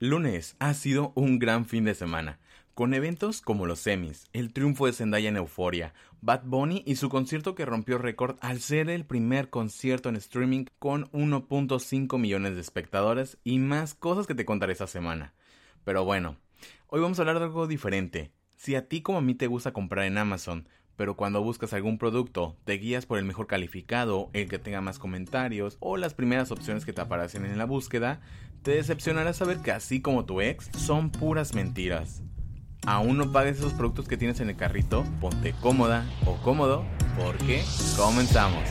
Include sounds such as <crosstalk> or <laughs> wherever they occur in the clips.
Lunes ha sido un gran fin de semana, con eventos como los semis, el triunfo de Zendaya en Euforia, Bad Bunny y su concierto que rompió récord al ser el primer concierto en streaming con 1.5 millones de espectadores y más cosas que te contaré esta semana. Pero bueno, hoy vamos a hablar de algo diferente. Si a ti como a mí te gusta comprar en Amazon, pero cuando buscas algún producto te guías por el mejor calificado, el que tenga más comentarios o las primeras opciones que te aparecen en la búsqueda, te decepcionará saber que así como tu ex, son puras mentiras. Aún no pagues esos productos que tienes en el carrito, ponte cómoda o cómodo, porque comenzamos.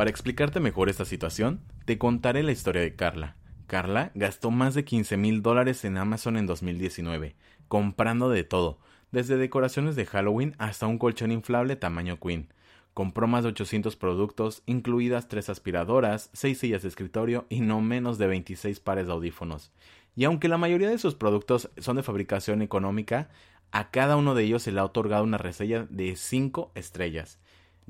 Para explicarte mejor esta situación, te contaré la historia de Carla. Carla gastó más de 15 mil dólares en Amazon en 2019, comprando de todo, desde decoraciones de Halloween hasta un colchón inflable tamaño Queen. Compró más de 800 productos, incluidas tres aspiradoras, seis sillas de escritorio y no menos de 26 pares de audífonos. Y aunque la mayoría de sus productos son de fabricación económica, a cada uno de ellos se le ha otorgado una reseña de 5 estrellas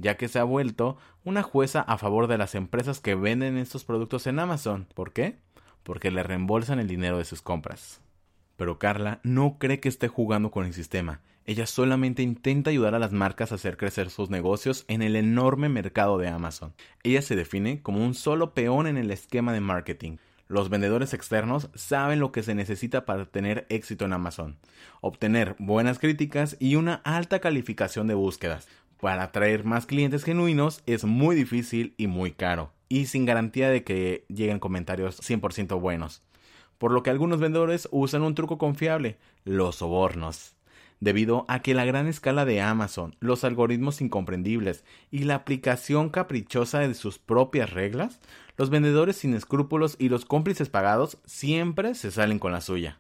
ya que se ha vuelto una jueza a favor de las empresas que venden estos productos en Amazon. ¿Por qué? Porque le reembolsan el dinero de sus compras. Pero Carla no cree que esté jugando con el sistema. Ella solamente intenta ayudar a las marcas a hacer crecer sus negocios en el enorme mercado de Amazon. Ella se define como un solo peón en el esquema de marketing. Los vendedores externos saben lo que se necesita para tener éxito en Amazon. Obtener buenas críticas y una alta calificación de búsquedas para atraer más clientes genuinos es muy difícil y muy caro, y sin garantía de que lleguen comentarios 100% buenos. Por lo que algunos vendedores usan un truco confiable, los sobornos. Debido a que la gran escala de Amazon, los algoritmos incomprendibles y la aplicación caprichosa de sus propias reglas, los vendedores sin escrúpulos y los cómplices pagados siempre se salen con la suya.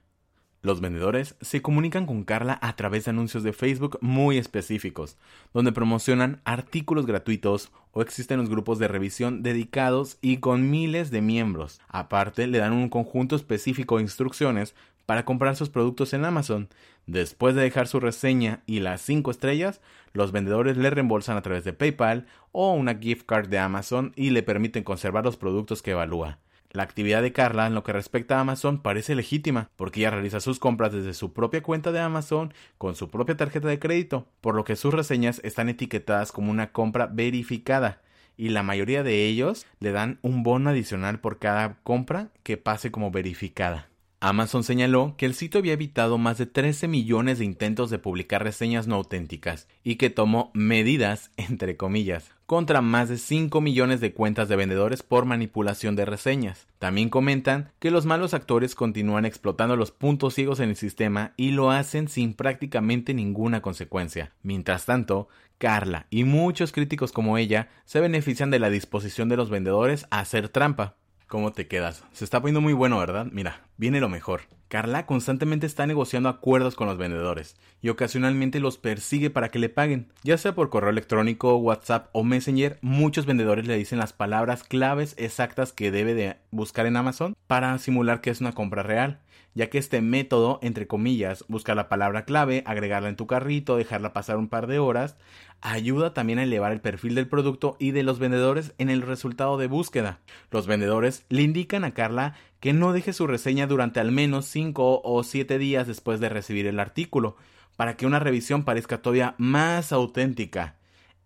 Los vendedores se comunican con Carla a través de anuncios de Facebook muy específicos, donde promocionan artículos gratuitos o existen los grupos de revisión dedicados y con miles de miembros. Aparte, le dan un conjunto específico de instrucciones para comprar sus productos en Amazon. Después de dejar su reseña y las 5 estrellas, los vendedores le reembolsan a través de PayPal o una gift card de Amazon y le permiten conservar los productos que evalúa. La actividad de Carla en lo que respecta a Amazon parece legítima, porque ella realiza sus compras desde su propia cuenta de Amazon con su propia tarjeta de crédito, por lo que sus reseñas están etiquetadas como una compra verificada, y la mayoría de ellos le dan un bono adicional por cada compra que pase como verificada. Amazon señaló que el sitio había evitado más de 13 millones de intentos de publicar reseñas no auténticas y que tomó medidas, entre comillas, contra más de 5 millones de cuentas de vendedores por manipulación de reseñas. También comentan que los malos actores continúan explotando los puntos ciegos en el sistema y lo hacen sin prácticamente ninguna consecuencia. Mientras tanto, Carla y muchos críticos como ella se benefician de la disposición de los vendedores a hacer trampa. ¿Cómo te quedas? Se está poniendo muy bueno, ¿verdad? Mira, viene lo mejor. Carla constantemente está negociando acuerdos con los vendedores y ocasionalmente los persigue para que le paguen. Ya sea por correo electrónico, WhatsApp o Messenger, muchos vendedores le dicen las palabras claves exactas que debe de buscar en Amazon para simular que es una compra real ya que este método, entre comillas, buscar la palabra clave, agregarla en tu carrito, dejarla pasar un par de horas, ayuda también a elevar el perfil del producto y de los vendedores en el resultado de búsqueda. Los vendedores le indican a Carla que no deje su reseña durante al menos 5 o 7 días después de recibir el artículo, para que una revisión parezca todavía más auténtica.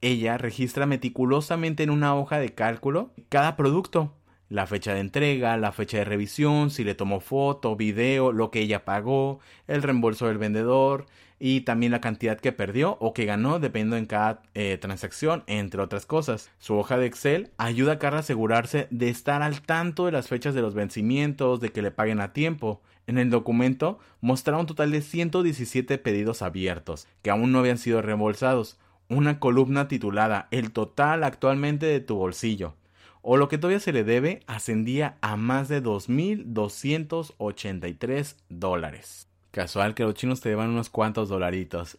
Ella registra meticulosamente en una hoja de cálculo cada producto, la fecha de entrega, la fecha de revisión, si le tomó foto, video, lo que ella pagó, el reembolso del vendedor y también la cantidad que perdió o que ganó dependiendo en cada eh, transacción, entre otras cosas. Su hoja de Excel ayuda a Carla a asegurarse de estar al tanto de las fechas de los vencimientos, de que le paguen a tiempo. En el documento mostraba un total de 117 pedidos abiertos, que aún no habían sido reembolsados. Una columna titulada El total actualmente de tu bolsillo o lo que todavía se le debe ascendía a más de 2.283 dólares. Casual que los chinos te llevan unos cuantos dolaritos.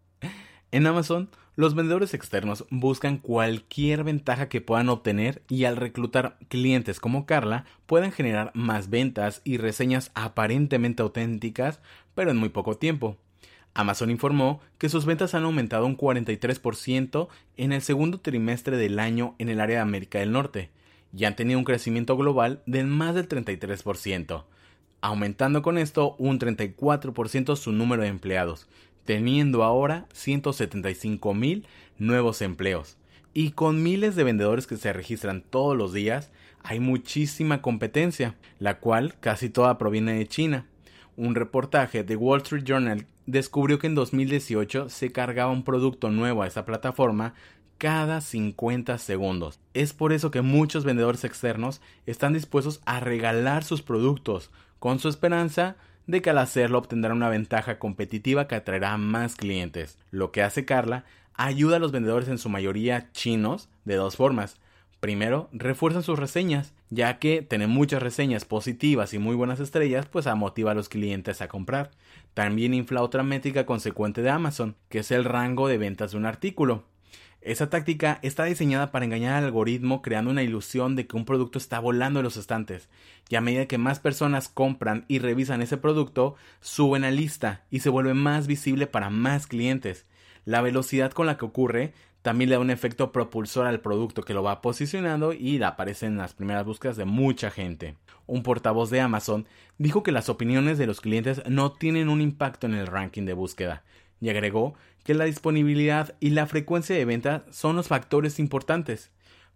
<laughs> en Amazon Los vendedores externos buscan cualquier ventaja que puedan obtener y al reclutar clientes como Carla pueden generar más ventas y reseñas aparentemente auténticas, pero en muy poco tiempo. Amazon informó que sus ventas han aumentado un 43% en el segundo trimestre del año en el área de América del Norte y han tenido un crecimiento global de más del 33%, aumentando con esto un 34% su número de empleados, teniendo ahora 175 mil nuevos empleos. Y con miles de vendedores que se registran todos los días, hay muchísima competencia, la cual casi toda proviene de China. Un reportaje de Wall Street Journal descubrió que en 2018 se cargaba un producto nuevo a esa plataforma cada 50 segundos. Es por eso que muchos vendedores externos están dispuestos a regalar sus productos, con su esperanza de que al hacerlo obtendrá una ventaja competitiva que atraerá más clientes. Lo que hace Carla ayuda a los vendedores en su mayoría chinos de dos formas. Primero, refuerzan sus reseñas, ya que tener muchas reseñas positivas y muy buenas estrellas, pues motiva a los clientes a comprar. También infla otra métrica consecuente de Amazon, que es el rango de ventas de un artículo. Esa táctica está diseñada para engañar al algoritmo creando una ilusión de que un producto está volando en los estantes, y a medida que más personas compran y revisan ese producto, suben a lista y se vuelve más visible para más clientes. La velocidad con la que ocurre también le da un efecto propulsor al producto que lo va posicionando y aparece en las primeras búsquedas de mucha gente. Un portavoz de Amazon dijo que las opiniones de los clientes no tienen un impacto en el ranking de búsqueda, y agregó que la disponibilidad y la frecuencia de venta son los factores importantes.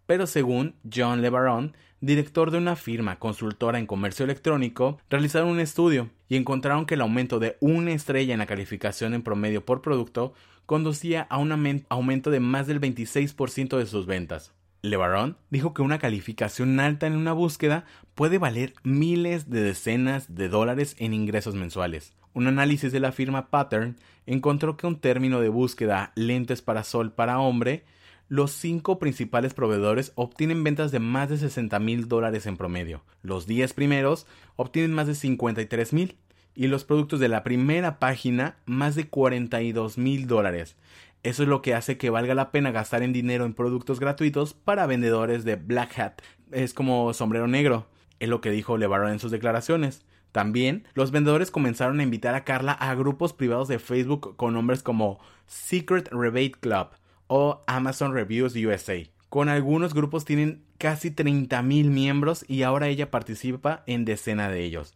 Pero según John LeBaron, director de una firma consultora en comercio electrónico, realizaron un estudio y encontraron que el aumento de una estrella en la calificación en promedio por producto conducía a un aumento de más del 26% de sus ventas. LeBaron dijo que una calificación alta en una búsqueda puede valer miles de decenas de dólares en ingresos mensuales. Un análisis de la firma Pattern encontró que un término de búsqueda lentes para sol para hombre, los cinco principales proveedores obtienen ventas de más de 60 mil dólares en promedio. Los 10 primeros obtienen más de 53 mil y los productos de la primera página más de 42 mil dólares. Eso es lo que hace que valga la pena gastar en dinero en productos gratuitos para vendedores de Black Hat. Es como sombrero negro, es lo que dijo LeBaron en sus declaraciones. También, los vendedores comenzaron a invitar a Carla a grupos privados de Facebook con nombres como Secret Rebate Club o Amazon Reviews USA. Con algunos grupos tienen casi 30.000 miembros y ahora ella participa en decenas de ellos.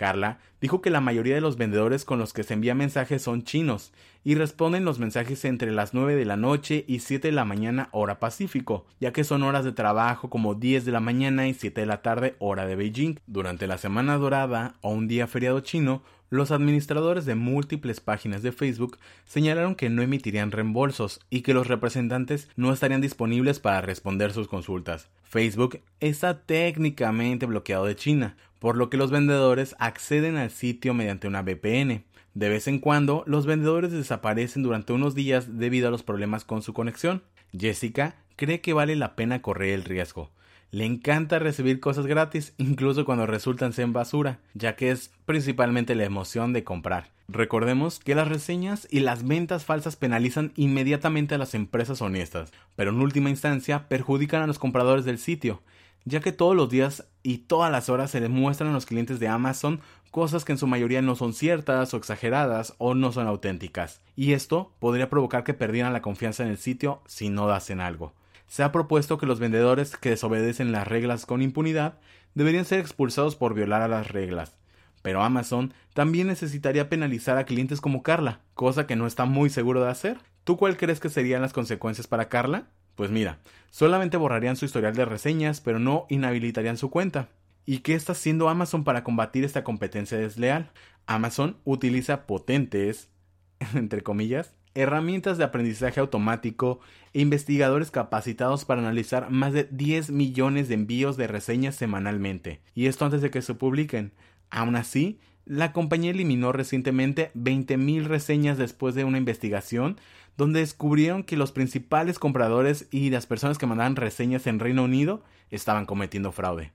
Carla dijo que la mayoría de los vendedores con los que se envía mensajes son chinos y responden los mensajes entre las 9 de la noche y 7 de la mañana hora Pacífico, ya que son horas de trabajo como 10 de la mañana y 7 de la tarde hora de Beijing. Durante la semana dorada o un día feriado chino, los administradores de múltiples páginas de Facebook señalaron que no emitirían reembolsos y que los representantes no estarían disponibles para responder sus consultas. Facebook está técnicamente bloqueado de China, por lo que los vendedores acceden al sitio mediante una VPN. De vez en cuando, los vendedores desaparecen durante unos días debido a los problemas con su conexión. Jessica cree que vale la pena correr el riesgo. Le encanta recibir cosas gratis, incluso cuando resultan ser basura, ya que es principalmente la emoción de comprar. Recordemos que las reseñas y las ventas falsas penalizan inmediatamente a las empresas honestas, pero en última instancia perjudican a los compradores del sitio, ya que todos los días y todas las horas se les muestran a los clientes de Amazon cosas que en su mayoría no son ciertas o exageradas o no son auténticas, y esto podría provocar que perdieran la confianza en el sitio si no hacen algo se ha propuesto que los vendedores que desobedecen las reglas con impunidad deberían ser expulsados por violar a las reglas. Pero Amazon también necesitaría penalizar a clientes como Carla, cosa que no está muy seguro de hacer. ¿Tú cuál crees que serían las consecuencias para Carla? Pues mira, solamente borrarían su historial de reseñas, pero no inhabilitarían su cuenta. ¿Y qué está haciendo Amazon para combatir esta competencia desleal? Amazon utiliza potentes, <laughs> entre comillas, herramientas de aprendizaje automático e investigadores capacitados para analizar más de 10 millones de envíos de reseñas semanalmente, y esto antes de que se publiquen. Aún así, la compañía eliminó recientemente 20.000 reseñas después de una investigación donde descubrieron que los principales compradores y las personas que mandaban reseñas en Reino Unido estaban cometiendo fraude.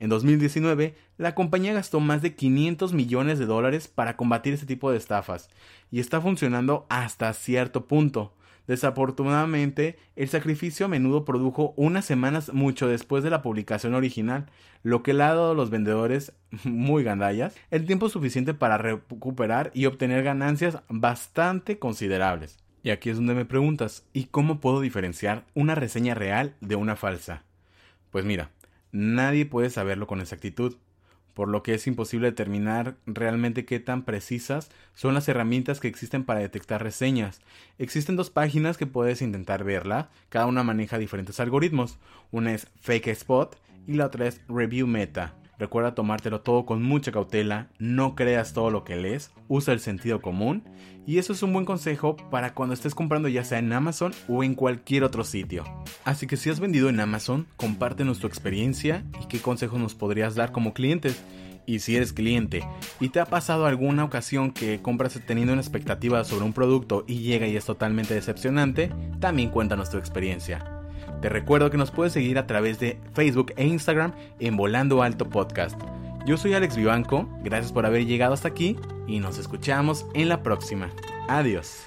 En 2019, la compañía gastó más de 500 millones de dólares para combatir este tipo de estafas, y está funcionando hasta cierto punto. Desafortunadamente, el sacrificio a menudo produjo unas semanas mucho después de la publicación original, lo que le ha dado a los vendedores <laughs> muy gandallas el tiempo suficiente para recuperar y obtener ganancias bastante considerables. Y aquí es donde me preguntas, ¿y cómo puedo diferenciar una reseña real de una falsa? Pues mira, nadie puede saberlo con exactitud por lo que es imposible determinar realmente qué tan precisas son las herramientas que existen para detectar reseñas. Existen dos páginas que puedes intentar verla, cada una maneja diferentes algoritmos. Una es Fake Spot y la otra es Review Meta. Recuerda tomártelo todo con mucha cautela, no creas todo lo que lees, usa el sentido común y eso es un buen consejo para cuando estés comprando ya sea en Amazon o en cualquier otro sitio. Así que si has vendido en Amazon, compártenos tu experiencia y qué consejos nos podrías dar como clientes. Y si eres cliente y te ha pasado alguna ocasión que compras teniendo una expectativa sobre un producto y llega y es totalmente decepcionante, también cuéntanos tu experiencia. Te recuerdo que nos puedes seguir a través de Facebook e Instagram en Volando Alto Podcast. Yo soy Alex Vivanco, gracias por haber llegado hasta aquí y nos escuchamos en la próxima. Adiós.